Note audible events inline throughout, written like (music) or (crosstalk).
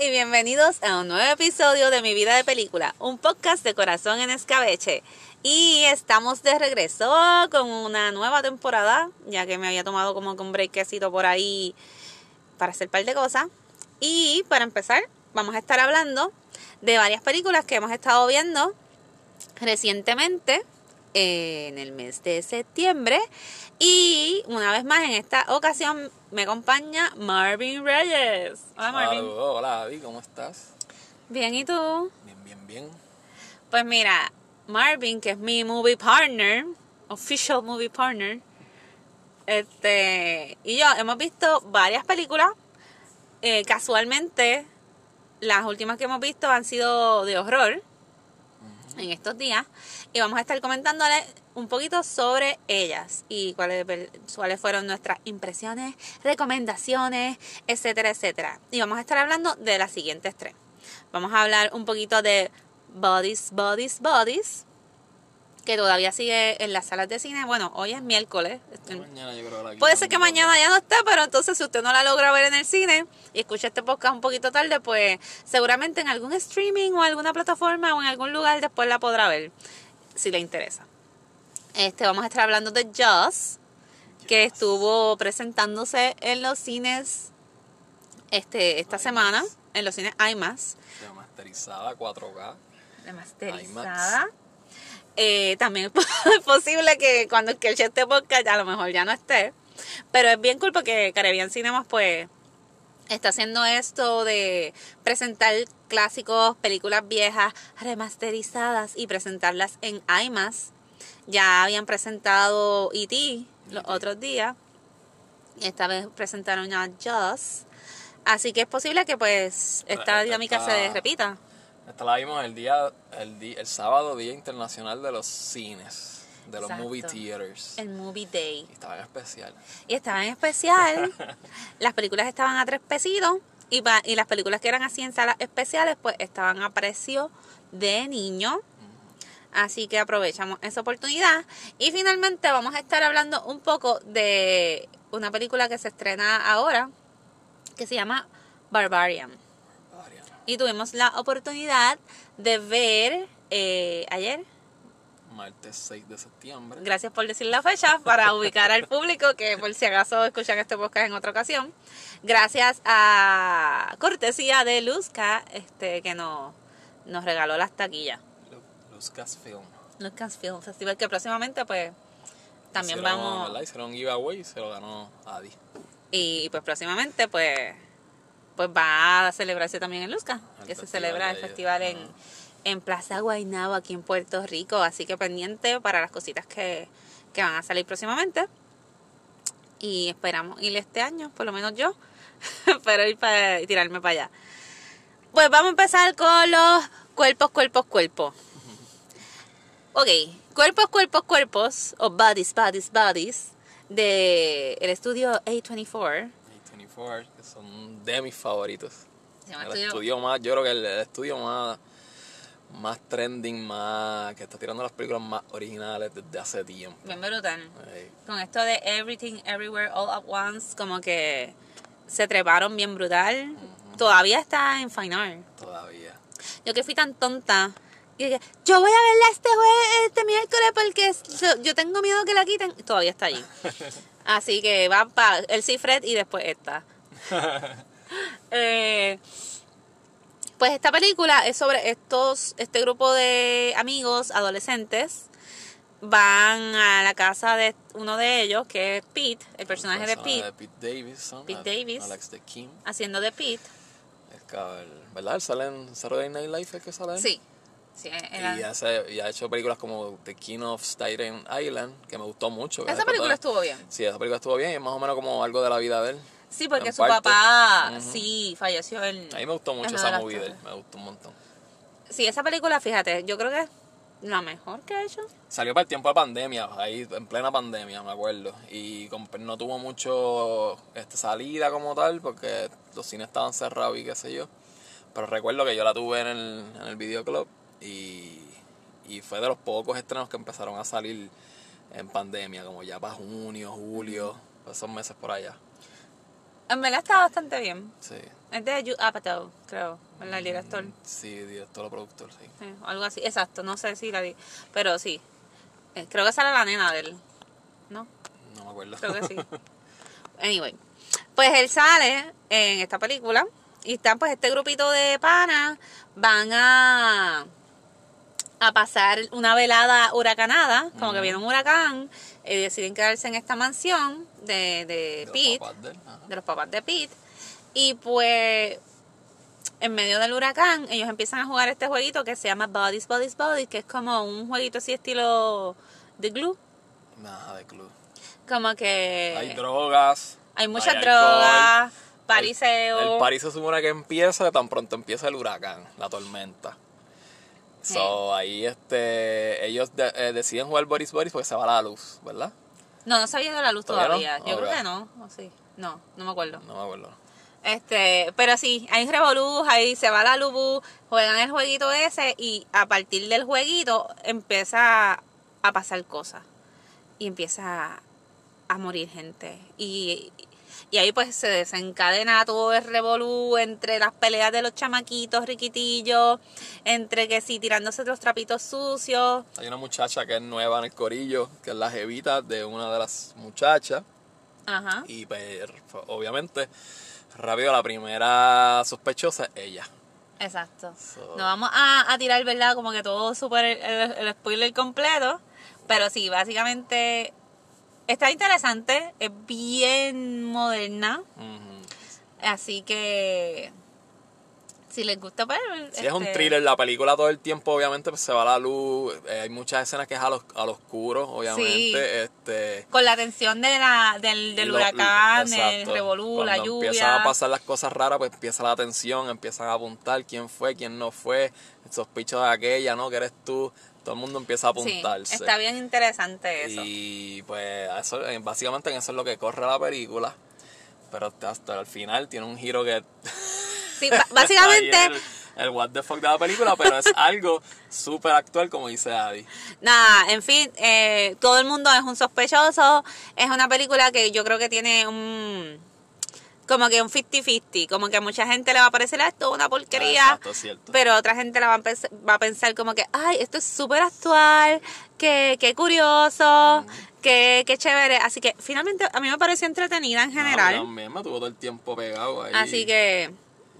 Y bienvenidos a un nuevo episodio de Mi Vida de Película, un podcast de corazón en escabeche. Y estamos de regreso con una nueva temporada, ya que me había tomado como un breakcito por ahí para hacer un par de cosas. Y para empezar, vamos a estar hablando de varias películas que hemos estado viendo recientemente en el mes de septiembre. Y una vez más, en esta ocasión me acompaña Marvin Reyes. Hola Marvin. Hola Abby, ¿cómo estás? Bien, ¿y tú? Bien, bien, bien. Pues mira, Marvin, que es mi movie partner, official movie partner, este, y yo hemos visto varias películas. Eh, casualmente, las últimas que hemos visto han sido de horror en estos días y vamos a estar comentándole un poquito sobre ellas y cuáles, cuáles fueron nuestras impresiones, recomendaciones, etcétera, etcétera. Y vamos a estar hablando de las siguientes tres. Vamos a hablar un poquito de Bodies, Bodies, Bodies, que todavía sigue en las salas de cine. Bueno, hoy es miércoles. Mañana yo creo que Puede ser que mañana ya no esté, pero entonces si usted no la logra ver en el cine y escucha este podcast un poquito tarde, pues seguramente en algún streaming o alguna plataforma o en algún lugar después la podrá ver, si le interesa. Este, vamos a estar hablando de Jaws, que estuvo presentándose en los cines este, esta IMAX. semana, en los cines IMAX, Remasterizada 4K. remasterizada. Eh, también (laughs) es posible que cuando escuche este podcast a lo mejor ya no esté. Pero es bien cool porque Caribbean Cinemas pues está haciendo esto de presentar clásicos, películas viejas, remasterizadas y presentarlas en IMAX. Ya habían presentado E.T. los E.T.. otros días. Esta vez presentaron a Jaws. Así que es posible que pues esta Esta- dinámica se repita. Esta la vimos el día, el, di- el sábado, Día Internacional de los Cines, de los Exacto. Movie Theaters. El Movie Day. Y estaba en especial. Y estaba en especial. (laughs) las películas estaban a tres pesitos. Y, pa- y las películas que eran así en salas especiales, pues estaban a precio de niño. Así que aprovechamos esa oportunidad. Y finalmente vamos a estar hablando un poco de una película que se estrena ahora, que se llama Barbarian. Y tuvimos la oportunidad de ver eh, ayer, Martes 6 de septiembre. Gracias por decir la fecha para ubicar al público que por si acaso escuchan este podcast en otra ocasión. Gracias a cortesía de Luzca, este que nos, nos regaló las taquillas. Lu- Lucasfilm. Lucas Film Festival que próximamente pues también Hicieron, vamos ¿verdad? Hicieron un giveaway y se lo ganó Adi. y pues próximamente pues pues va a celebrarse también en Luzca, El que se celebra el festival en, Plaza Guaynabo aquí en Puerto Rico, así que pendiente para las cositas que, que van a salir próximamente. Y esperamos ir este año, por lo menos yo, (laughs) pero ir para y tirarme para allá. Pues vamos a empezar con los cuerpos, cuerpos, cuerpos. Ok, cuerpos, cuerpos, cuerpos, o bodies, bodies, bodies, de el estudio A24. A24, que son de mis favoritos. Se llama El estudio- estudio más, yo creo que el, el estudio más, más trending, más que está tirando las películas más originales desde hace tiempo. Bien brutal. Con esto de Everything, Everywhere, All at Once, como que se treparon bien brutal. Todavía está en Fine Art. todavía. Yo que fui tan tonta. Y dije, yo voy a verla este jueves, este miércoles, porque yo- tengo miedo que la quiten. Y Todavía está allí. (laughs) Así que va para el Cifred y después esta. (laughs) Eh, pues esta película es sobre estos, este grupo de amigos adolescentes. Van a la casa de uno de ellos, que es Pete, el personaje de El Pete, Pete Davidson. Pete Davis. Alex de Kim. haciendo de Pete. El- ¿Verdad? Él sale en Saturday Night Live, ¿es que sale? él? Sí. Sí era- Y, hace, y ha hecho películas como The King of Staten Island, que me gustó mucho. Esa película estuvo bien. Sí, esa película estuvo bien y es más o menos como algo de la vida de él. Sí, porque su parte. papá, Ujú. sí, falleció en... A mí me gustó mucho esa movie de él, me gustó un montón. Sí, esa película, fíjate, yo creo que es la mejor que ha hecho. Salió para el tiempo de pandemia, ahí en plena pandemia, me acuerdo. Y no tuvo mucho este, salida como tal, porque los cines estaban cerrados y qué sé yo. Pero recuerdo que yo la tuve en el, en el videoclub y, y fue de los pocos estrenos que empezaron a salir en pandemia, como ya para junio, julio, esos meses por allá. En verdad está bastante bien. Sí, Es de Judd Apatow, creo, ¿verdad? El director. Sí, director o productor, sí. Algo así. Exacto, no sé si la di. Pero sí. Eh, creo que sale la nena de él. ¿No? No me acuerdo. Creo que sí. (laughs) Anyway. Pues él sale en esta película. Y están pues este grupito de panas. Van a. a pasar una velada huracanada. Como que viene un huracán. Y deciden quedarse en esta mansión de, de Pete de los papás de Pete. Y pues, en medio del huracán, ellos empiezan a jugar este jueguito que se llama Bodies, Bodies, Bodies, que es como un jueguito así estilo de glue. Nada de club. Como que Hay drogas. hay muchas hay drogas, pariseo. El París se supone que empieza tan pronto empieza el huracán, la tormenta. So, ahí este, ellos de- eh, deciden jugar Boris Boris porque se va la luz, ¿verdad? No, no se había ido la luz ¿Todavía todavía. no? Yo creo que no. ¿O sí? No, no me acuerdo. No me acuerdo. Este, pero sí, hay revolú, ahí se va la luz, juegan el jueguito ese y a partir del jueguito empieza a pasar cosas y empieza a morir gente y, y ahí pues se desencadena todo el revolú entre las peleas de los chamaquitos riquitillos, entre que sí tirándose los trapitos sucios, Hay una muchacha que es nueva en el corillo, que es la jevita de una de las muchachas. ajá, Y pues, obviamente, rápido la primera sospechosa es ella. exacto. So- No vamos a, a tirar, ¿verdad? Como que todo súper el, el- el spoiler completo. Pero sí, básicamente está interesante. Es bien moderna. Así que si les gusta, pues. Si es un este, thriller, la película todo el tiempo, obviamente, pues se va la luz. eh, hay muchas escenas que es a lo, a lo oscuro, obviamente. Sí. Este, Con la atención de la, del, del lo- huracán, el revolú, la Cuando lluvia. empiezan a pasar las cosas raras, pues empieza la atención, empiezan a apuntar quién fue, quién no fue, el sospecho de aquella, ¿no? Que eres tú. Todo el mundo empieza a Sí, apuntarse. está bien interesante eso. Y pues eso, eh, básicamente en eso es lo que corre la película. Pero hasta, el final tiene un giro que... (laughs) Sí, (laughs) básicamente, el what the fuck de la película, pero es (laughs) algo súper actual como dice Adi. nada, en fin, eh, todo el mundo es un sospechoso. Es una película que yo creo que tiene un. Como que un 50-50. Como que a mucha gente le va a parecer "Ah, esto es una porquería. Ah, Exacto, cierto. Pero otra gente le va a, pens- va a pensar como que, ay, esto es súper actual, que, qué curioso, que, qué chévere. Así que finalmente a mí me pareció entretenida en No, general. también me tuvo todo el tiempo pegado ahí. Así que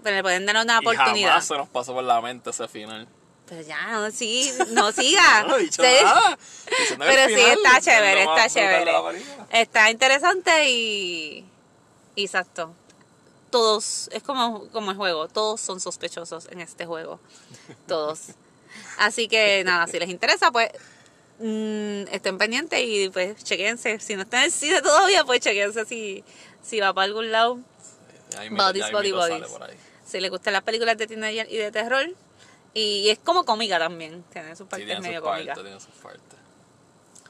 pues, le pueden dar una Y oportunidad. jamás se nos pasó por la mente ese final. Pero ya, no, sí, no siga. (laughs) No he dicho Sí. nada. Diciendo que Pero sí, está es chévere, está chévere. la. Está interesante y. y Exacto. Todos, es como, como el juego, todos son sospechosos en este juego. Todos. (laughs) Así que nada, si les interesa, pues mm, estén pendientes y pues chequense. Si no están en el cine todavía, pues chequense si, si va para algún lado. Ahí Bodies, ahí body, bodies. Si les gustan las películas de teenager y de terror. Y es como cómica también, tiene su Sí, parte tiene medio cómica. tiene.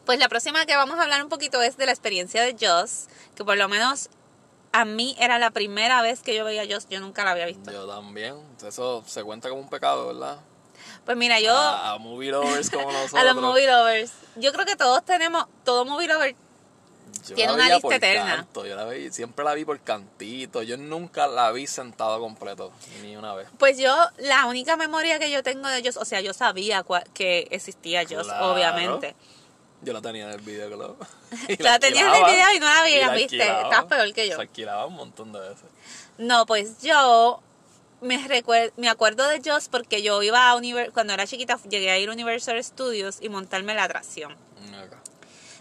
Pues la próxima que vamos a hablar un poquito es de la experiencia de Joss, que por lo menos a mí era la primera vez que yo veía a Joss, yo nunca la había visto. Yo también. Eso se cuenta como un pecado, ¿verdad? Pues mira, yo A, a movie lovers como nosotros. (laughs) a los movie lovers, yo creo que todos tenemos, todo movie lover, Yo tiene una lista eterna. canto, yo la vi, siempre la vi por cantito. Yo nunca la vi sentado completo, ni una vez. pues yo, la única memoria que yo tengo de Joss, o sea, yo sabía que existía Joss, Claro. obviamente. Yo la tenía en el videoclub. (laughs) Y La tenías en el video y no la veías, ¿viste? Estás peor que yo. Se alquilaba un montón de veces. No, pues yo me recuer- me acuerdo de Joss porque yo iba a Univer cuando era chiquita llegué a ir a Universal Studios y montarme la atracción. Acá.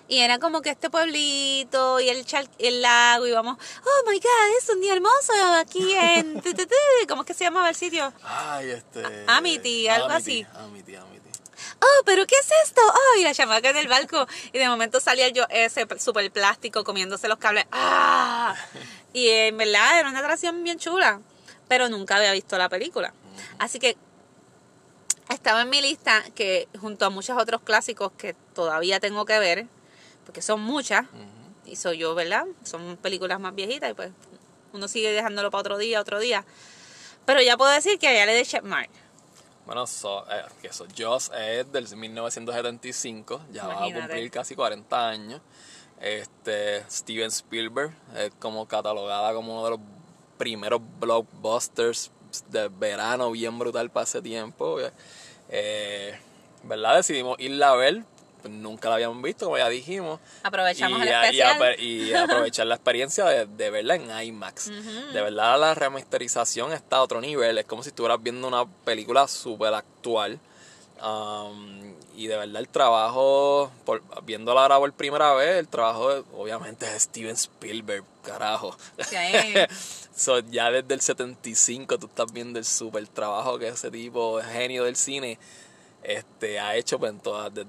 Y era como que este pueblito y el, chal- el lago y vamos, oh my god, es un día hermoso aquí en... tu, tu, tu". ¿Cómo es que se llamaba el sitio? Ay, este. Amity, algo Amity, así. Amity, Amity. Oh, pero ¿qué es esto? Oh, y la chamaca en el barco. Y de momento salía yo ese super plástico comiéndose los cables. ¡Ah! Y en verdad era una atracción bien chula. Pero nunca había visto la película. Así que estaba en mi lista que junto a muchos otros clásicos que todavía tengo que ver, porque son muchas, y soy yo, ¿verdad? Son películas más viejitas y pues uno sigue dejándolo para otro día, otro día. Pero ya puedo decir que ya le de Checkmark. Bueno, so, eh, que eso, Joss es del 1975, ya va a cumplir casi 40 años. Este, Steven Spielberg es como catalogada como uno de los primeros blockbusters de verano bien brutal para ese tiempo. Eh, ¿Verdad? Decidimos irla a ver. Pues nunca la habíamos visto, como ya dijimos. Aprovechamos y, el y (laughs) aprovechar la experiencia de, de verla en IMAX. De verdad, la remasterización está a otro nivel. Es como si estuvieras viendo una película súper actual. Um, y de verdad, el trabajo, por, viéndola ahora por primera vez, el trabajo, de- obviamente, es Steven Spielberg, carajo. Sí. (laughs) So, ya desde el 75 tú estás viendo el super trabajo que ese tipo, genio del cine, este, ha hecho pues, en todas, de-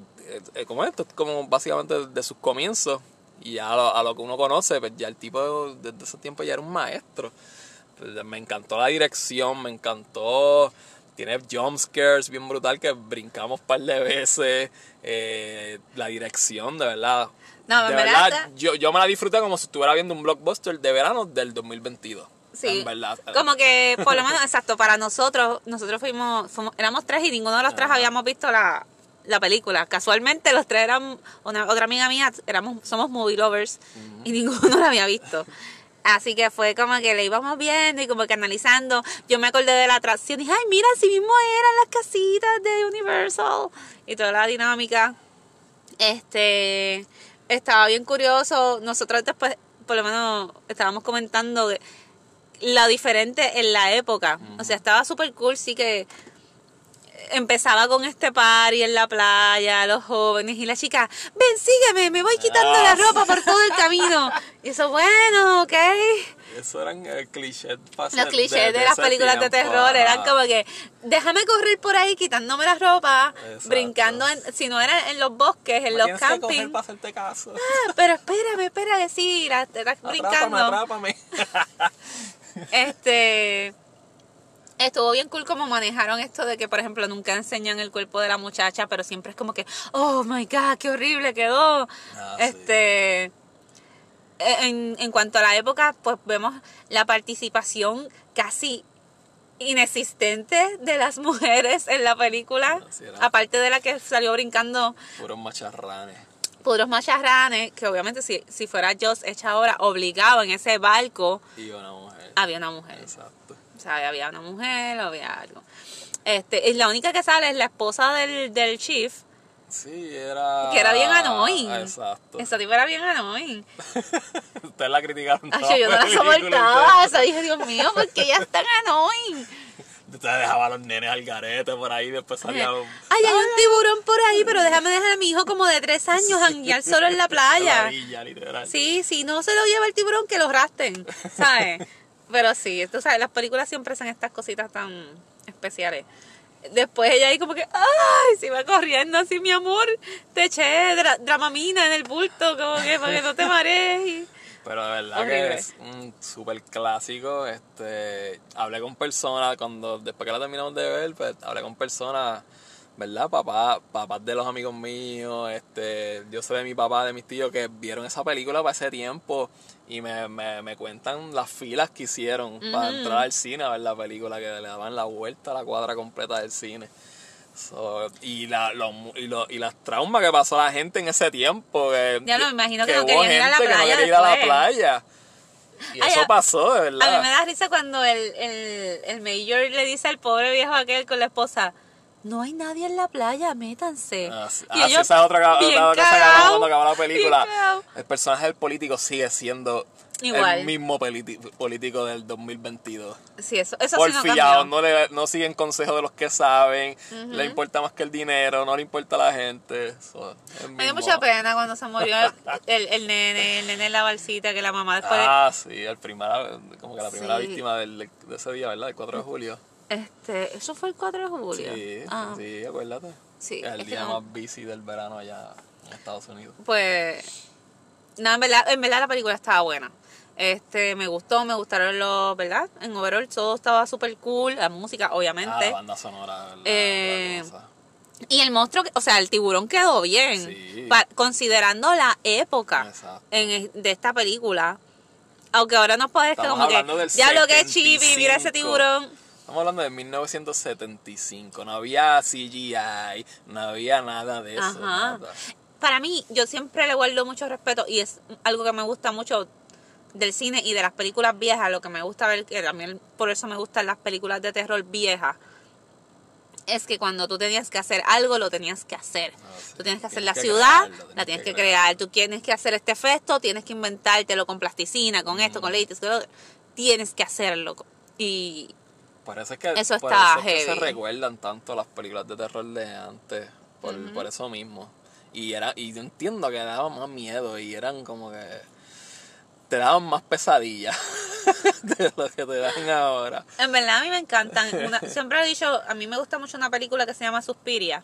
eh, como esto, es como básicamente desde sus comienzos. Y ya a lo, a lo que uno conoce, pues ya el tipo desde ese tiempo ya era un maestro. Pues, me encantó la dirección, me encantó. Tiene jump scares bien brutal que brincamos un par de veces. eh, la dirección, de verdad. No, de verdad- yo, yo me la disfruté como si estuviera viendo un blockbuster de verano del 2022. Sí, En verdad. como que por lo menos, (laughs) exacto, para nosotros, nosotros fuimos, fuimos- éramos tres y ninguno de los tres habíamos visto la, la película. Casualmente los tres eran, una, otra amiga mía, éramos, somos movie lovers y (laughs) ninguno la había visto. Así que fue como que le íbamos viendo y como que analizando. Yo me acordé de la atracción y dije, ay, mira, así mismo eran las casitas de Universal y toda la dinámica. Este, estaba bien curioso. Nosotros después, por lo menos, estábamos comentando que lo diferente en la época. O sea, estaba súper cool, sí que empezaba con este party en la playa, los jóvenes y la chica, ven, sígueme, me voy quitando Ah, la sí. ropa por todo el camino. (laughs) Y eso, bueno, ok. Eso eran eh, clichés. Los clichés de, las películas de terror eran como que, déjame correr por ahí quitándome la ropa, Exacto. brincando, en, si no era en los bosques, en los campings. para hacerte caso. Ah, pero espérame, espérame, sí, la, la- (laughs) Atrápame, brincando. atrápame. (laughs) Este estuvo bien cool como manejaron esto de que, por ejemplo, nunca enseñan el cuerpo de la muchacha, pero siempre es como que, oh my god, qué horrible quedó. Ah, este e, en, en cuanto a la época, pues vemos la participación casi inexistente de las mujeres en la película, aparte de la que salió brincando Puros macharranes. Puros macharranes, que obviamente si, si fuera Joss hecha ahora, obligado en ese barco, Y una mujer. había una mujer. Exacto. O sea, había una mujer, había algo. Este, y la única que sale es la esposa del, del chief, Sí, era. que era bien annoying. Exacto. Esa tipa era bien annoying. (laughs) Ustedes la criticaron. Ay, yo no la soportaba. ustedes- Eso dije, Dios mío, ¿por qué ella es tan annoying? Ustedes dejaban a los nenes al garete por ahí, después salía un. Ay, hay un tiburón por ahí, pero déjame dejar a mi hijo como de tres años janguear solo en la (laughs) playa. Maravilla, literal. Sí, si no se lo lleva el tiburón, que lo rasten, ¿sabes? (laughs) Pero sí, tú sabes, las películas siempre hacen estas cositas tan especiales. Después ella ahí como que, ay, se iba corriendo así, mi amor, te eché dra- dramamina en el bulto, como que para que no te marees. Pero de verdad Horrible. que es un súper clásico. Este, hablé con personas cuando, después que la terminamos de ver, pues hablé con personas, ¿verdad? Papá, papás de los amigos míos, este, yo sé de mi papá, de mis tíos que vieron esa película para ese tiempo y me, me, me cuentan las filas que hicieron para entrar al cine a ver la película, que le daban la vuelta a la cuadra completa del cine. So, y, la, los y, los- y las traumas que pasó la gente en ese tiempo. Que, Ya me imagino que no hubo querían ir a la gente que no playa quería ir a la playa. Y Ay, eso pasó, de A mí verdad. me da risa cuando el, el, el mayor le dice al pobre viejo aquel con la esposa, no hay nadie en la playa, métanse. Ah, sí, Y ah, sí, esa es otra, que hablamos cagao, cuando acabó la película. El personaje del político sigue siendo Igual. el mismo político del 2022. Sí, eso, eso sí no cambió. no, le, no siguen consejos de los que saben, le importa más que el dinero, no le importa a la gente. Me dio mucha pena cuando se murió el, el, nene, el nene en la balsita, que la mamá después... Ah, sí, el primera, como que la primera víctima del, de ese día, ¿verdad? El 4 de julio. Este, eso fue el 4 de julio. Sí, Ah, sí, acuérdate. Sí, el es que día no- más busy del verano allá en Estados Unidos. Pues, no, en verdad, en verdad la película estaba buena. Este, me gustó, me gustaron los, ¿verdad? En overall todo estaba súper cool, la música, Ah, obviamente. la banda sonora, ¿verdad? Eh, y el monstruo, que- o sea, el tiburón quedó bien, Sí. pa- considerando la época en, de esta película. Aunque ahora nos parezca Estamos como que, ya lo que es chibi, mira ese 75. tiburón. Estamos hablando de 1975. No había CGI, no había nada de eso. Ajá. nada. Para mí, yo siempre le guardo mucho respeto y es algo que me gusta mucho del cine y de las películas viejas, lo que me gusta ver, que también por eso me gustan las películas de terror viejas, es que cuando tú tenías que hacer algo, lo tenías que hacer. Ah, sí. Tú tienes que hacer Tienes la que ciudad, crearlo, la tienes que crear. Tú tienes que hacer este efecto, tienes que inventártelo con plasticina, con esto, con látex, con lo. Tienes que hacerlo. Y Es que, Eso por está eso es que se heavy. recuerdan tanto las películas de terror de antes. Por, por eso mismo. Y era y yo entiendo que daban más miedo y eran como que te daban más pesadillas (laughs) de lo que te dan ahora. en verdad a mí me encantan. Una- (laughs) siempre he dicho, a mí me gusta mucho una película que se llama Suspiria.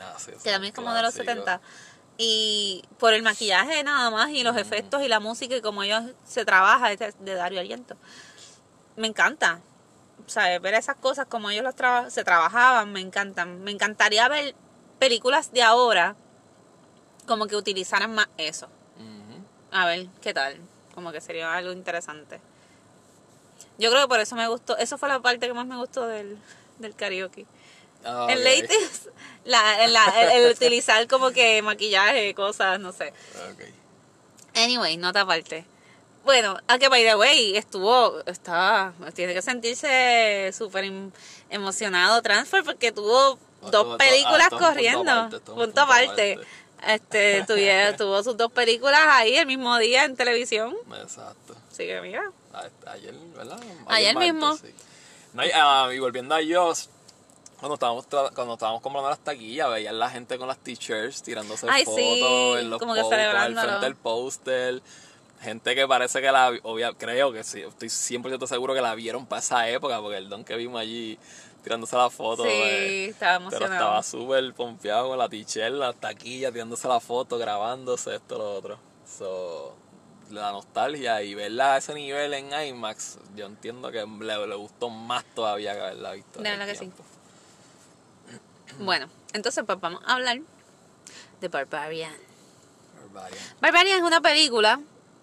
Ah, sí, que también es como de los clásico. 70. Y por el maquillaje nada más y los efectos y la música y como ellos se trabaja de Dario Aliento. Me encanta. Sea, ver esas cosas como ellos los traba- se trabajaban, me encantan. Me encantaría ver películas de ahora como que utilizaran más eso. A ver, ¿qué tal? Como que sería algo interesante. Yo creo que por eso me gustó. Eso fue la parte que más me gustó del, del karaoke. El ok. látex, la, la- el, el utilizar como que maquillaje, cosas, no sé. Ok. Anyway, nota aparte. Bueno, a que by the way, estuvo, estaba, tiene que sentirse súper em- emocionado Transfer porque tuvo Ah, dos tuvo- películas ah, punto corriendo. aparte, punto aparte. aparte. Este, (laughs) tuviera- tuvo sus dos películas ahí el mismo día en televisión. Exacto. Así que mira. A- Ayer, ¿verdad? Ayer mismo. sí. No, y, ah, y volviendo a ellos, cuando estábamos, cuando estábamos comprando las taquillas, veían la gente con las t-shirts tirándose Ay, fotos sí, en los como que al frente del póster. Gente que parece que la, obvia, creo que sí, estoy 100% seguro que la vieron para esa época, porque el don que vimos allí tirándose la foto. Sí, eh, estaba Pero emocionado. estaba súper pompeado con la t-shirt, las taquillas, tirándose la foto, grabándose, esto, lo otro. So, la nostalgia y verla a ese nivel en IMAX, yo entiendo que le, le gustó más todavía que haberla visto. De verdad que sí. (clears throat) Bueno, entonces pues vamos a hablar de Barbarian. Barbarian. Barbarian es una película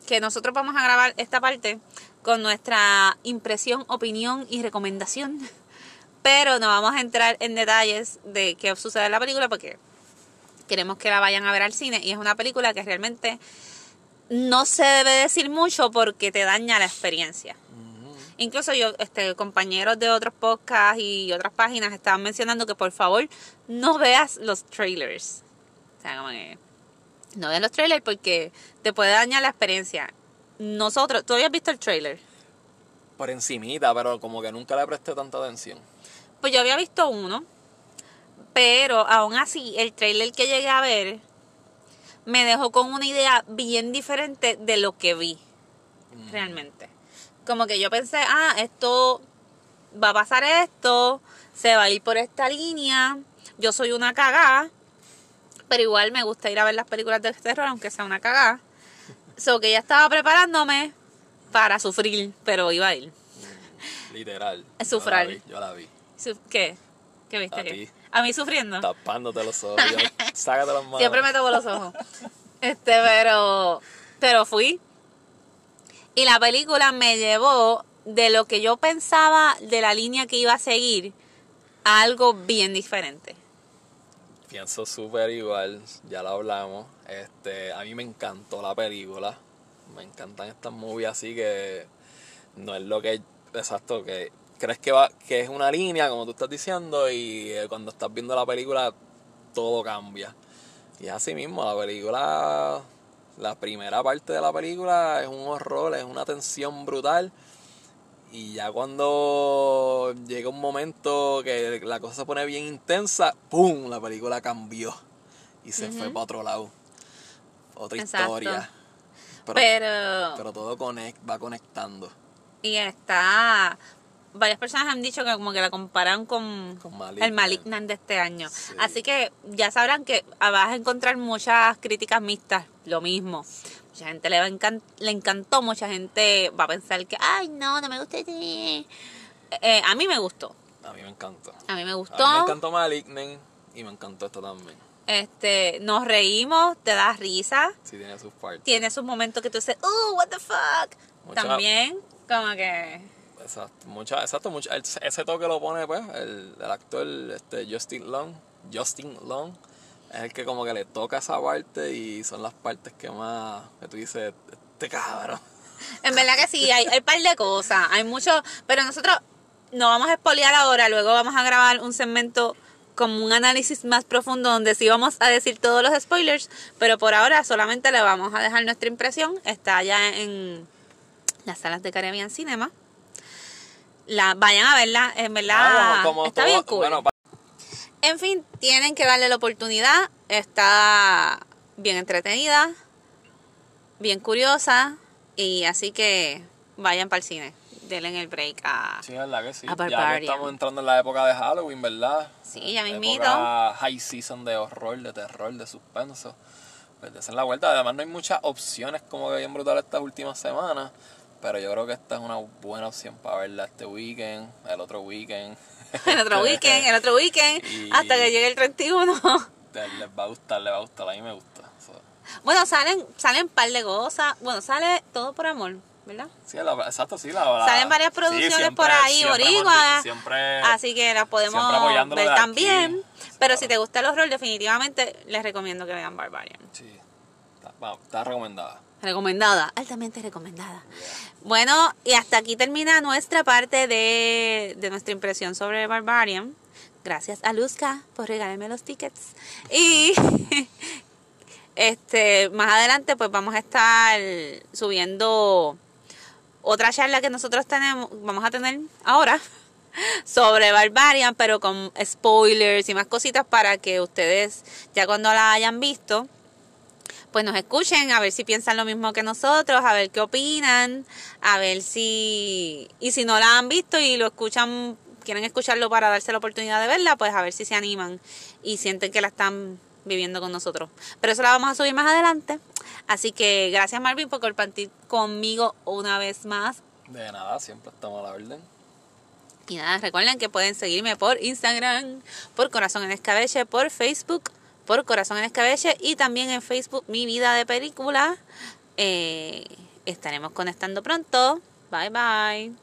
que nosotros vamos a grabar esta parte con nuestra impresión, opinión y recomendación. (laughs) Pero no vamos a entrar en detalles de qué sucede en la película porque queremos que la vayan a ver al cine y es una película que realmente no se debe decir mucho porque te daña la experiencia. Incluso yo, este, compañeros de otros podcasts y otras páginas estaban mencionando que por favor no veas los trailers. O sea, como que no veas los trailers porque te puede dañar la experiencia. Nosotros, ¿tú habías visto el trailer? Por encimita, pero como que nunca le presté tanta atención. Pues yo había visto uno, pero aún así el trailer que llegué a ver me dejó con una idea bien diferente de lo que vi realmente. Como que yo pensé, ah, esto va a pasar esto, se va a ir por esta línea, yo soy una cagá, pero igual me gusta ir a ver las películas de terror aunque sea una cagá. So que ya estaba preparándome para sufrir, pero iba a ir. Literal. (laughs) Es Yo la sufrar. vi, Yo la vi. ¿Qué? ¿Qué viste? A ¿Qué? ti. ¿A mí sufriendo? Tapándote los ojos. yo, (laughs) sácate las manos. Siempre me toco los ojos. Este, pero, pero fui. Y la película me llevó de lo que yo pensaba de la línea que iba a seguir a algo bien diferente. Pienso súper igual, ya lo hablamos. Este, a mí me encantó la película. Me encantan estas movies así que no es lo que exacto que crees que va que es una línea como tú estás diciendo y eh, cuando estás viendo la película todo cambia. Y así mismo, la película la primera parte de la película es un horror, es una tensión brutal. Y ya cuando llega un momento que la cosa se pone bien intensa, ¡pum! La película cambió. Y se fue para otro lado. Otra Exacto. historia. Pero, Pero, pero todo conect, va conectando y está, varias personas han dicho que como que la comparan con, con Malignant. el Malignant de este año. Sí. Así que ya sabrán que vas a encontrar muchas críticas mixtas, lo mismo. Mucha gente le, va a encan- le encantó, mucha gente va a pensar que, ay, no, no me gusta. ese". Eh, a mí me gustó, A mí me encantó. a mí me A gustó. mí me encantó Malignant y me encantó esto también. Este, nos reímos, te da risa, Sí, tiene sus partes. tiene sus momentos que tú dices, oh, what the fuck. Mucha- También, como que, Exacto, mucha, exacto mucha, el- ese toque lo pone pues el, el actor este, Justin Long. Justin Long es el que como que le toca esa parte y son las partes que más, que tú dices, este cabrón. En verdad que sí, hay, hay un par de cosas, hay mucho, pero nosotros no vamos a espolear ahora, luego vamos a grabar un segmento como un análisis más profundo donde sí vamos a decir todos los spoilers, pero por ahora solamente le vamos a dejar nuestra impresión, está ya en las salas de Caribbean Cinema. La, vayan a verla, en verdad Ah, como- está todo- bien cool. bueno, En fin, tienen que darle la oportunidad. Está bien entretenida, bien curiosa. Y así que vayan para el cine. Denle el break a... Sí, es verdad que sí. A Ya que estamos entrando en la época de Halloween, ¿verdad? Sí, ya mismito. high season de horror, de terror, de suspenso. Pues desen la vuelta. Además, no hay muchas opciones como que bien brutales estas últimas semanas. Pero yo creo que esta es una buena opción para verla este weekend, el otro weekend. (laughs) El otro weekend, el otro weekend, Y- hasta que llegue el 31. (laughs) Les va a gustar, les va a gustar. A mí me gusta. So, bueno, salen salen par de cosas. Bueno, sale todo por amor, ¿verdad? sí, la- exacto, sí. La, la- Salen varias sí, producciones siempre- por ahí, Siempre, Así que las podemos ver también. Pero Claro. si te gusta el horror, definitivamente les recomiendo que vean Barbarian. Sí, está recomendada. Recomendada, altamente recomendada. Bueno, y hasta aquí termina nuestra parte de, de nuestra impresión sobre Barbarian. Gracias a Luzca por regalarme los tickets. Y (laughs) este más adelante pues vamos a estar subiendo otra charla que nosotros tenemos, vamos a tener ahora (laughs) sobre Barbarian, pero con spoilers y más cositas para que ustedes ya cuando la hayan visto pues nos escuchen, a ver si piensan lo mismo que nosotros, a ver qué opinan, a ver si, y si no la han visto y lo escuchan, quieren escucharlo para darse la oportunidad de verla, pues a ver si se animan y sienten que la están viviendo con nosotros. Pero eso la vamos a subir más adelante. Así que gracias Marvin por compartir conmigo una vez más. De nada, siempre estamos a la orden. Y nada, recuerden que pueden seguirme por Instagram, por Corazón en Escabeche, por Facebook, por Corazón en Escabeche y también en Facebook Mi Vida de Película. Eh, estaremos conectando pronto. Bye bye.